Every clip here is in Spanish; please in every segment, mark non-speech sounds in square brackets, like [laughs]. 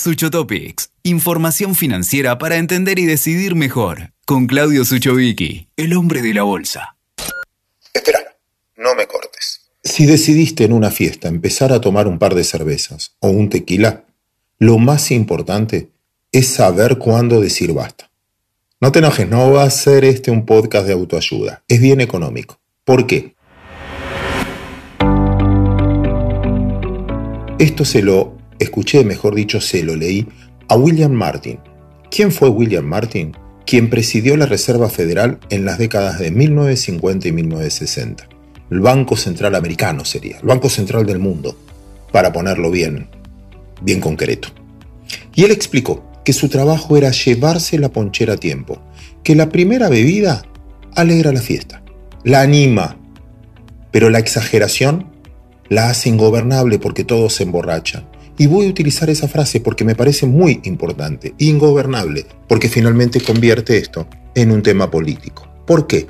Suchotopics, información financiera para entender y decidir mejor. Con Claudio Suchovicki, el hombre de la bolsa. Espera, no me cortes. Si decidiste en una fiesta empezar a tomar un par de cervezas o un tequila, lo más importante es saber cuándo decir basta. No te enojes, no va a ser este un podcast de autoayuda, es bien económico. ¿Por qué? Esto se lo escuché, mejor dicho, se lo leí a William Martin. ¿Quién fue William Martin? Quien presidió la Reserva Federal en las décadas de 1950 y 1960. El Banco Central Americano sería, el Banco Central del mundo, para ponerlo bien, bien concreto. Y él explicó que su trabajo era llevarse la ponchera a tiempo, que la primera bebida alegra la fiesta, la anima, pero la exageración la hace ingobernable porque todos se emborrachan. Y voy a utilizar esa frase porque me parece muy importante, ingobernable, porque finalmente convierte esto en un tema político. ¿Por qué?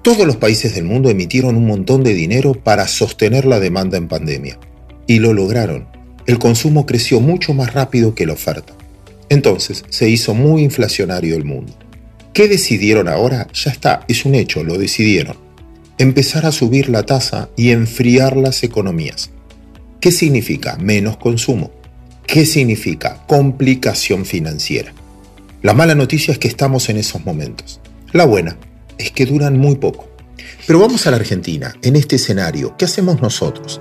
Todos los países del mundo emitieron un montón de dinero para sostener la demanda en pandemia. Y lo lograron. El consumo creció mucho más rápido que la oferta. Entonces se hizo muy inflacionario el mundo. ¿Qué decidieron ahora? Ya está, es un hecho, lo decidieron. Empezar a subir la tasa y enfriar las economías. ¿Qué significa menos consumo? ¿Qué significa complicación financiera? La mala noticia es que estamos en esos momentos. La buena es que duran muy poco. Pero vamos a la Argentina, en este escenario, ¿qué hacemos nosotros?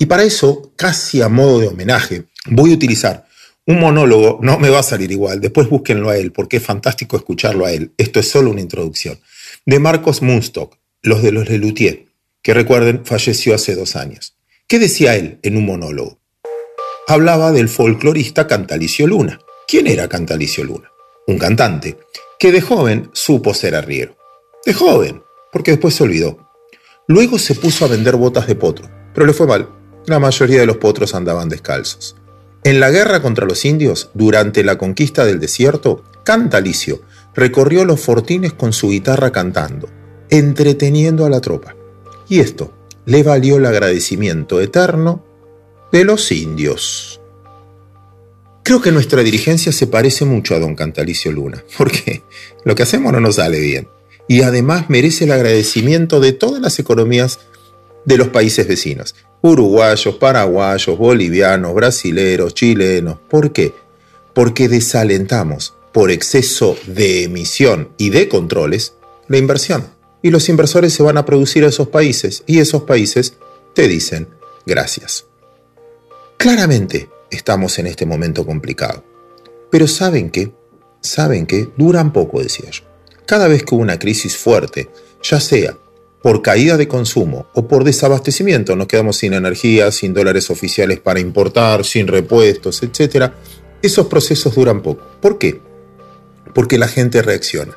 Y para eso, casi a modo de homenaje, voy a utilizar un monólogo, no me va a salir igual, después búsquenlo a él, porque es fantástico escucharlo a él. Esto es solo una introducción. De Marcos Munstock, los de los Lelutier, que recuerden, falleció hace dos años. ¿Qué decía él en un monólogo? Hablaba del folclorista Cantalicio Luna. ¿Quién era Cantalicio Luna? Un cantante que de joven supo ser arriero. De joven, porque después se olvidó. Luego se puso a vender botas de potro, pero le fue mal. La mayoría de los potros andaban descalzos. En la guerra contra los indios, durante la conquista del desierto, Cantalicio recorrió los fortines con su guitarra cantando, entreteniendo a la tropa. Y esto le valió el agradecimiento eterno de los indios. Creo que nuestra dirigencia se parece mucho a don Cantalicio Luna, [laughs] porque lo que hacemos no nos sale bien. Y además merece el agradecimiento de todas las economías de los países vecinos uruguayos, paraguayos, bolivianos, brasileros, chilenos. ¿Por qué? Porque desalentamos por exceso de emisión y de controles la inversión. Y los inversores se van a producir a esos países y esos países te dicen gracias. Claramente estamos en este momento complicado. Pero ¿saben qué? ¿Saben qué? Duran poco, decía yo. Cada vez que hubo una crisis fuerte, ya sea por caída de consumo o por desabastecimiento, nos quedamos sin energía, sin dólares oficiales para importar, sin repuestos, etc., esos procesos duran poco. ¿Por qué? Porque la gente reacciona.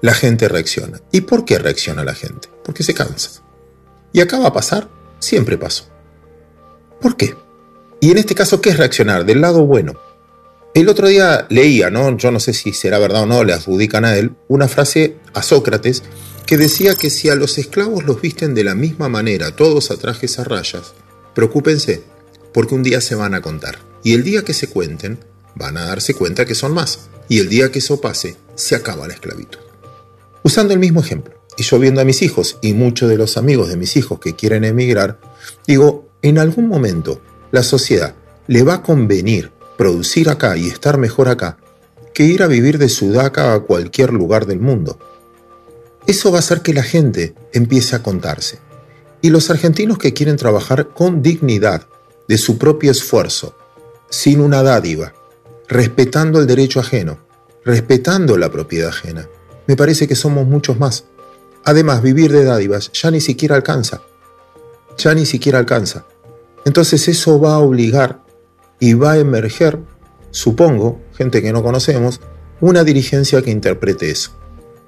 La gente reacciona. ¿Y por qué reacciona la gente? Porque se cansa. Y acá va a pasar, siempre pasó. ¿Por qué? Y en este caso, ¿qué es reaccionar? Del lado bueno. El otro día leía, ¿no? Yo no sé si será verdad o no, le adjudican a él, una frase a Sócrates que decía que si a los esclavos los visten de la misma manera, todos a trajes a rayas, preocúpense, porque un día se van a contar. Y el día que se cuenten, van a darse cuenta que son más. Y el día que eso pase, se acaba la esclavitud. Usando el mismo ejemplo, y yo viendo a mis hijos y muchos de los amigos de mis hijos que quieren emigrar, digo, en algún momento la sociedad le va a convenir producir acá y estar mejor acá que ir a vivir de Sudaca a cualquier lugar del mundo. Eso va a hacer que la gente empiece a contarse. Y los argentinos que quieren trabajar con dignidad, de su propio esfuerzo, sin una dádiva, respetando el derecho ajeno, respetando la propiedad ajena, me parece que somos muchos más. Además, vivir de dádivas ya ni siquiera alcanza. Ya ni siquiera alcanza. Entonces eso va a obligar y va a emerger, supongo, gente que no conocemos, una dirigencia que interprete eso.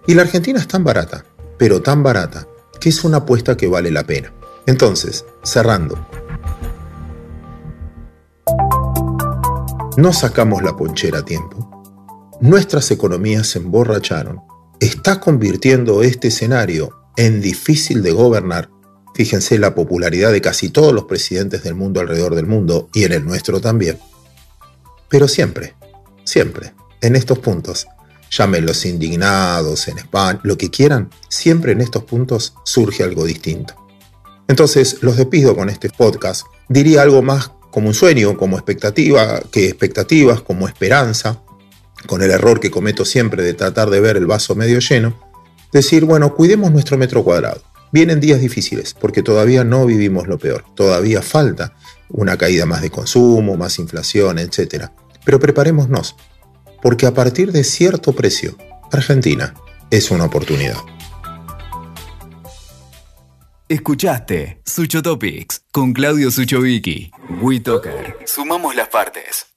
Y la Argentina es tan barata, pero tan barata, que es una apuesta que vale la pena. Entonces, cerrando. No sacamos la ponchera a tiempo. Nuestras economías se emborracharon. Está convirtiendo este escenario en difícil de gobernar. Fíjense la popularidad de casi todos los presidentes del mundo alrededor del mundo y en el nuestro también. Pero siempre, siempre, en estos puntos, llámenlos indignados, en España, lo que quieran, siempre en estos puntos surge algo distinto. Entonces, los despido con este podcast. Diría algo más como un sueño, como expectativa, que expectativas, como esperanza, con el error que cometo siempre de tratar de ver el vaso medio lleno, decir, bueno, cuidemos nuestro metro cuadrado. Vienen días difíciles, porque todavía no vivimos lo peor, todavía falta una caída más de consumo, más inflación, etc. Pero preparémonos, porque a partir de cierto precio, Argentina es una oportunidad. Escuchaste Sucho Topics con Claudio Suchovicki. WeToker. Sumamos las partes.